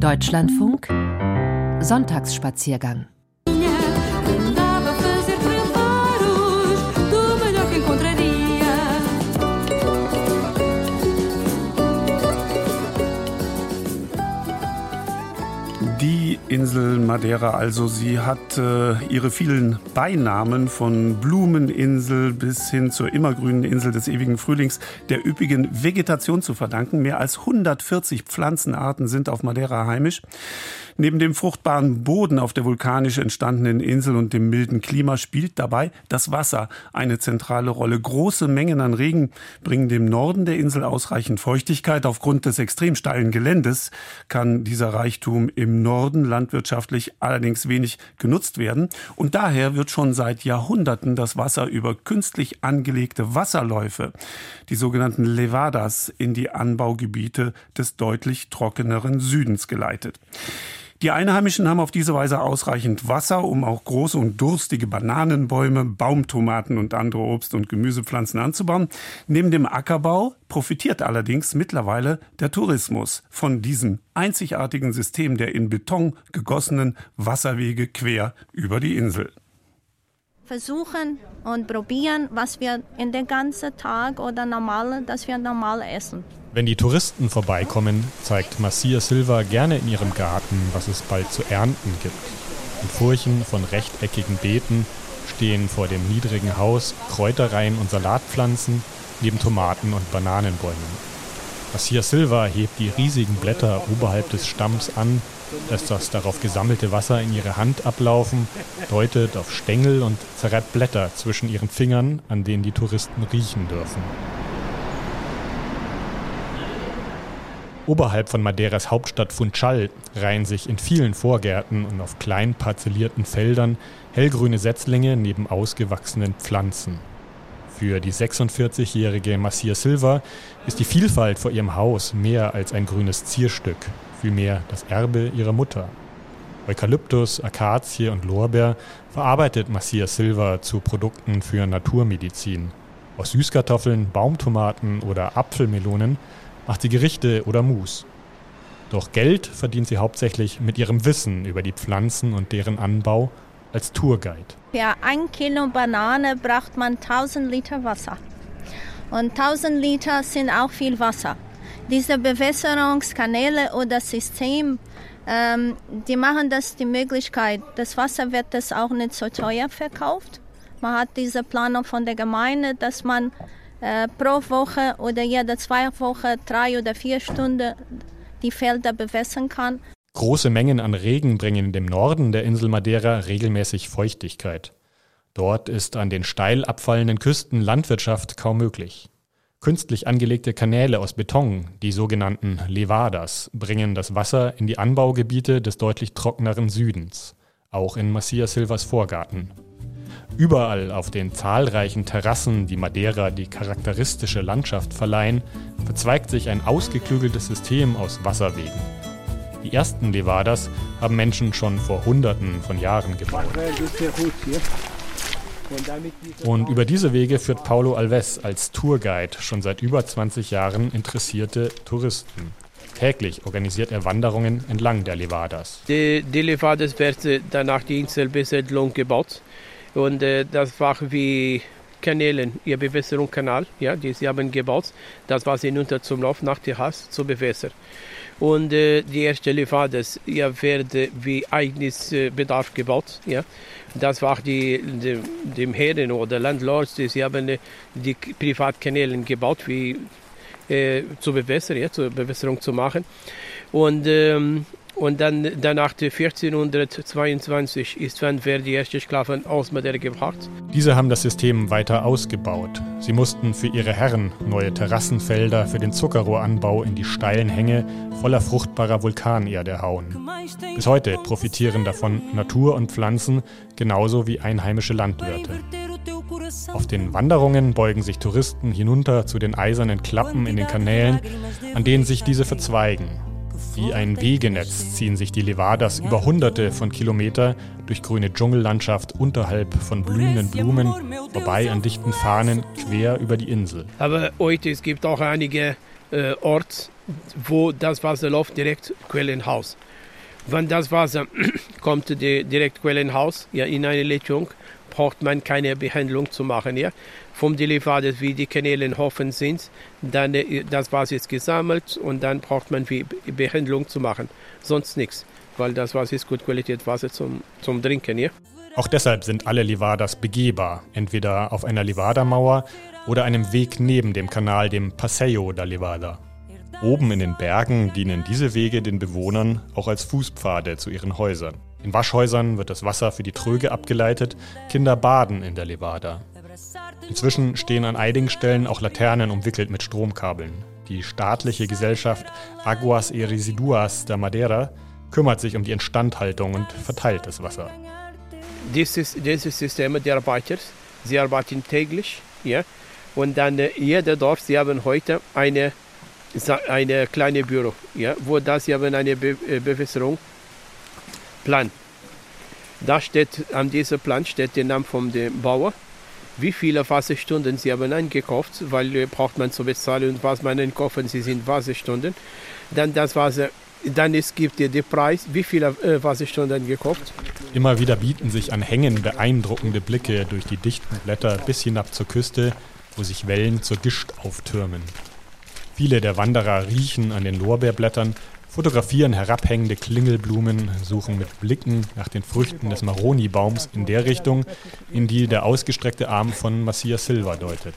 Deutschlandfunk Sonntagsspaziergang Insel Madeira. Also sie hat äh, ihre vielen Beinamen von Blumeninsel bis hin zur immergrünen Insel des ewigen Frühlings der üppigen Vegetation zu verdanken. Mehr als 140 Pflanzenarten sind auf Madeira heimisch. Neben dem fruchtbaren Boden auf der vulkanisch entstandenen Insel und dem milden Klima spielt dabei das Wasser eine zentrale Rolle. Große Mengen an Regen bringen dem Norden der Insel ausreichend Feuchtigkeit. Aufgrund des extrem steilen Geländes kann dieser Reichtum im Norden landwirtschaftlich allerdings wenig genutzt werden. Und daher wird schon seit Jahrhunderten das Wasser über künstlich angelegte Wasserläufe, die sogenannten Levadas, in die Anbaugebiete des deutlich trockeneren Südens geleitet. Die Einheimischen haben auf diese Weise ausreichend Wasser, um auch große und durstige Bananenbäume, Baumtomaten und andere Obst- und Gemüsepflanzen anzubauen. Neben dem Ackerbau profitiert allerdings mittlerweile der Tourismus von diesem einzigartigen System der in Beton gegossenen Wasserwege quer über die Insel versuchen und probieren, was wir in den ganzen Tag oder normal, dass wir normal essen. Wenn die Touristen vorbeikommen, zeigt Marcia Silva gerne in ihrem Garten, was es bald zu ernten gibt. In Furchen von rechteckigen Beeten stehen vor dem niedrigen Haus Kräuterreihen und Salatpflanzen neben Tomaten und Bananenbäumen. Marcia Silva hebt die riesigen Blätter oberhalb des Stamms an, lässt das darauf gesammelte Wasser in ihre Hand ablaufen, deutet auf Stängel und zerreibt Blätter zwischen ihren Fingern, an denen die Touristen riechen dürfen. Oberhalb von Madeiras Hauptstadt Funchal reihen sich in vielen Vorgärten und auf klein parzellierten Feldern hellgrüne Setzlinge neben ausgewachsenen Pflanzen. Für die 46-jährige Marcia Silva ist die Vielfalt vor ihrem Haus mehr als ein grünes Zierstück, vielmehr das Erbe ihrer Mutter. Eukalyptus, Akazie und Lorbeer verarbeitet Marcia Silva zu Produkten für Naturmedizin. Aus Süßkartoffeln, Baumtomaten oder Apfelmelonen macht sie Gerichte oder Mus. Doch Geld verdient sie hauptsächlich mit ihrem Wissen über die Pflanzen und deren Anbau als Tourguide. Für ein Kilo Banane braucht man 1000 Liter Wasser. Und 1000 Liter sind auch viel Wasser. Diese Bewässerungskanäle oder System, ähm, die machen das die Möglichkeit, das Wasser wird das auch nicht so teuer verkauft. Man hat diese Planung von der Gemeinde, dass man äh, pro Woche oder jede zwei Wochen drei oder vier Stunden die Felder bewässern kann. Große Mengen an Regen bringen dem Norden der Insel Madeira regelmäßig Feuchtigkeit. Dort ist an den steil abfallenden Küsten Landwirtschaft kaum möglich. Künstlich angelegte Kanäle aus Beton, die sogenannten Levadas, bringen das Wasser in die Anbaugebiete des deutlich trockeneren Südens, auch in Macia Silvas Vorgarten. Überall auf den zahlreichen Terrassen, die Madeira die charakteristische Landschaft verleihen, verzweigt sich ein ausgeklügeltes System aus Wasserwegen. Die ersten Levadas haben Menschen schon vor Hunderten von Jahren gebaut. Und über diese Wege führt Paulo Alves als Tourguide schon seit über 20 Jahren interessierte Touristen. Täglich organisiert er Wanderungen entlang der Levadas. Die, die Levadas werden danach die Inselbesiedlung gebaut. Und äh, das war wie Kanäle, ihr Bewässerungskanal, ja, die sie haben gebaut. Das war hinunter zum Lauf nach der Hass zu bewässern. Und äh, die erste Levadas ja, werden wie eigenes äh, Bedarf gebaut. Ja. Das war die, die dem Herren oder Landlords, die sie haben äh, die Privatkanäle gebaut, wie äh, zur Bewässerung, ja, zur Bewässerung zu machen. Und ähm, und dann danach 1422 ist die ersten Sklaven aus Madeira gebracht. Diese haben das System weiter ausgebaut. Sie mussten für ihre Herren neue Terrassenfelder für den Zuckerrohranbau in die steilen Hänge voller fruchtbarer Vulkanerde hauen. Bis heute profitieren davon Natur und Pflanzen genauso wie einheimische Landwirte. Auf den Wanderungen beugen sich Touristen hinunter zu den eisernen Klappen in den Kanälen, an denen sich diese verzweigen wie ein Wegenetz ziehen sich die Levadas über hunderte von Kilometer durch grüne Dschungellandschaft unterhalb von blühenden Blumen, vorbei an dichten Fahnen quer über die Insel. Aber heute es gibt auch einige äh, Ort, wo das Wasser läuft, direkt Quellenhaus. Wenn das Wasser kommt direkt Quellenhaus, ja, in eine Leitung, braucht man keine Behandlung zu machen. Ja. Vom Delivadet, wie die Kanäle Hofen sind, dann äh, das Wasser ist gesammelt und dann braucht man die Behandlung zu machen. Sonst nichts, weil das Wasser ist gut Qualität Wasser zum, zum Trinken. Ja. Auch deshalb sind alle Livadas begehbar, entweder auf einer Livada-Mauer oder einem Weg neben dem Kanal, dem Paseo da Livada. Oben in den Bergen dienen diese Wege den Bewohnern auch als Fußpfade zu ihren Häusern. In Waschhäusern wird das Wasser für die Tröge abgeleitet, Kinder baden in der Levada. Inzwischen stehen an einigen Stellen auch Laternen umwickelt mit Stromkabeln. Die staatliche Gesellschaft Aguas y Residuas der Madeira kümmert sich um die Instandhaltung und verteilt das Wasser. Dieses, dieses System, die arbeitet, sie arbeiten täglich, ja, und dann äh, jeder Dorf, sie haben heute eine, eine kleine Büro, ja, wo das sie haben eine äh, Bewässerung Plan. Da steht, an diesem Plan steht der Name vom Bauer, wie viele Wasserstunden sie haben eingekauft, weil äh, braucht man zu bezahlen was man einkaufen, sie sind Wasserstunden. Dann das Wasser, dann es gibt dir den Preis, wie viele äh, Wasserstunden gekauft. Immer wieder bieten sich an Hängen beeindruckende Blicke durch die dichten Blätter bis hinab zur Küste, wo sich Wellen zur Gischt auftürmen. Viele der Wanderer riechen an den Lorbeerblättern fotografieren herabhängende Klingelblumen, suchen mit Blicken nach den Früchten des Maroni-Baums in der Richtung, in die der ausgestreckte Arm von Massia Silva deutet.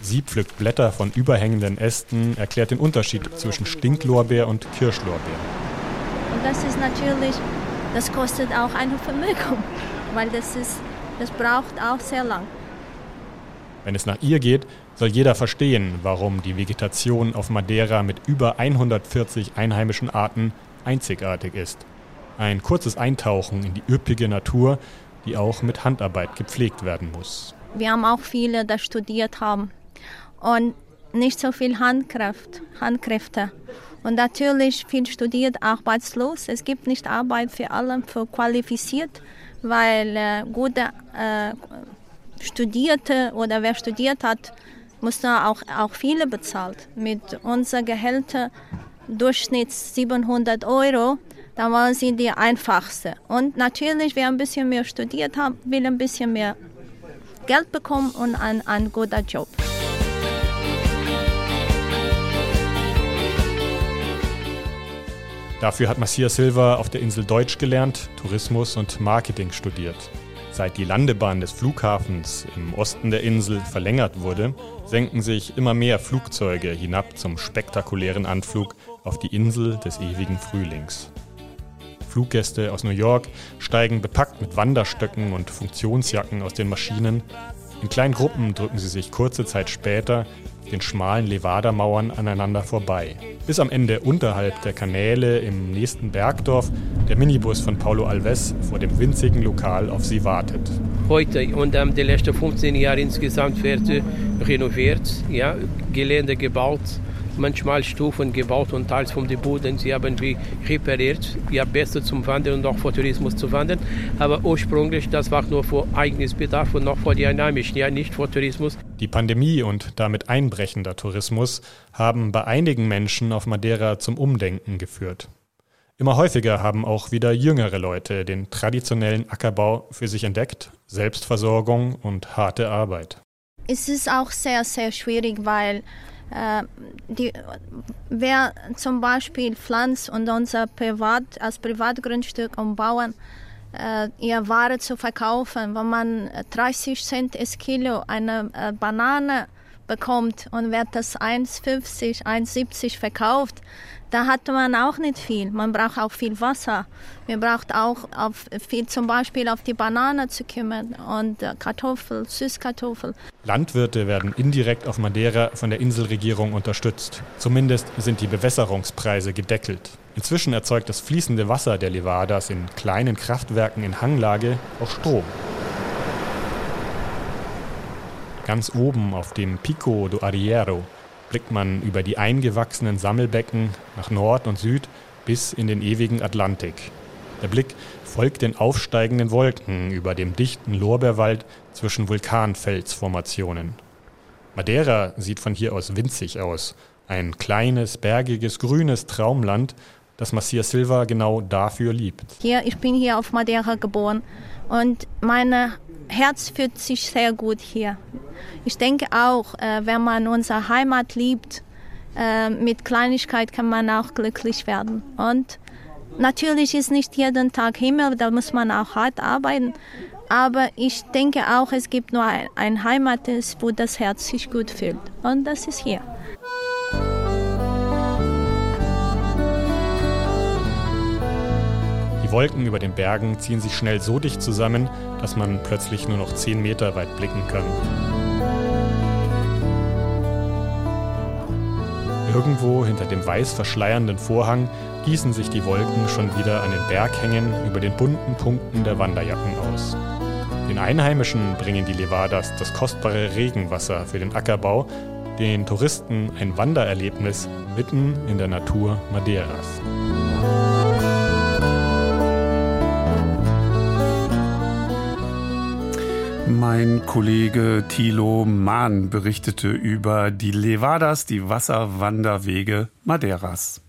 Sie pflückt Blätter von überhängenden Ästen, erklärt den Unterschied zwischen Stinklorbeer und Kirschlorbeer. Und das ist natürlich, das kostet auch eine Vermögen, weil das, ist, das braucht auch sehr lang. Wenn es nach ihr geht, soll jeder verstehen, warum die Vegetation auf Madeira mit über 140 einheimischen Arten einzigartig ist. Ein kurzes Eintauchen in die üppige Natur, die auch mit Handarbeit gepflegt werden muss. Wir haben auch viele, die studiert haben und nicht so viel Handkraft, Handkräfte. Und natürlich viel studiert, arbeitslos. Es gibt nicht Arbeit für alle, für qualifiziert, weil äh, gute äh, Studierte oder wer studiert hat, mussten auch, auch viele bezahlt. Mit unser Gehälter Durchschnitt 700 Euro, da waren sie die einfachste. Und natürlich, wer ein bisschen mehr studiert hat, will ein bisschen mehr Geld bekommen und ein, ein guter Job. Dafür hat Marcia Silva auf der Insel Deutsch gelernt, Tourismus und Marketing studiert. Seit die Landebahn des Flughafens im Osten der Insel verlängert wurde, senken sich immer mehr Flugzeuge hinab zum spektakulären Anflug auf die Insel des ewigen Frühlings. Fluggäste aus New York steigen bepackt mit Wanderstöcken und Funktionsjacken aus den Maschinen. In kleinen Gruppen drücken sie sich kurze Zeit später den schmalen Levada-Mauern aneinander vorbei. Bis am Ende unterhalb der Kanäle im nächsten Bergdorf der Minibus von Paulo Alves vor dem winzigen Lokal auf sie wartet. Heute und ähm, die letzten 15 Jahre insgesamt wird renoviert, ja, Gelände gebaut manchmal Stufen gebaut und teils vom Boden. Sie haben wie repariert, ja besser zum Wandern und auch für Tourismus zu wandern. Aber ursprünglich, das war nur für eigenes Bedarf und noch für die Einheimischen, ja nicht für Tourismus. Die Pandemie und damit einbrechender Tourismus haben bei einigen Menschen auf Madeira zum Umdenken geführt. Immer häufiger haben auch wieder jüngere Leute den traditionellen Ackerbau für sich entdeckt, Selbstversorgung und harte Arbeit. Es ist auch sehr, sehr schwierig, weil die, wer zum Beispiel pflanzt und unser Privat, als Privatgrundstück umbauen, äh, ihr Ware zu verkaufen, wenn man 30 Cent das Kilo eine äh, Banane bekommt und wird das 1,50, 1,70 verkauft, da hat man auch nicht viel. Man braucht auch viel Wasser. Man braucht auch auf viel, zum Beispiel auf die Banane zu kümmern und äh, Kartoffel, Süßkartoffel. Landwirte werden indirekt auf Madeira von der Inselregierung unterstützt. Zumindest sind die Bewässerungspreise gedeckelt. Inzwischen erzeugt das fließende Wasser der Levadas in kleinen Kraftwerken in Hanglage auch Strom. Ganz oben auf dem Pico do Arriero blickt man über die eingewachsenen Sammelbecken nach Nord und Süd bis in den ewigen Atlantik. Der Blick folgt den aufsteigenden Wolken über dem dichten Lorbeerwald zwischen Vulkanfelsformationen. Madeira sieht von hier aus winzig aus Ein kleines, bergiges, grünes Traumland, das Marcia Silva genau dafür liebt. Hier, ich bin hier auf Madeira geboren und mein Herz fühlt sich sehr gut hier. Ich denke auch, äh, wenn man unsere Heimat liebt, äh, mit Kleinigkeit kann man auch glücklich werden. Und natürlich ist nicht jeden Tag Himmel, da muss man auch hart arbeiten. Aber ich denke auch, es gibt nur ein, ein Heimat, wo das Herz sich gut fühlt. Und das ist hier. Wolken über den Bergen ziehen sich schnell so dicht zusammen, dass man plötzlich nur noch 10 Meter weit blicken kann. Irgendwo hinter dem weiß verschleiernden Vorhang gießen sich die Wolken schon wieder an den Berghängen über den bunten Punkten der Wanderjacken aus. Den Einheimischen bringen die Levadas das kostbare Regenwasser für den Ackerbau, den Touristen ein Wandererlebnis mitten in der Natur Madeiras. Mein Kollege Thilo Mahn berichtete über die Levadas, die Wasserwanderwege Madeiras.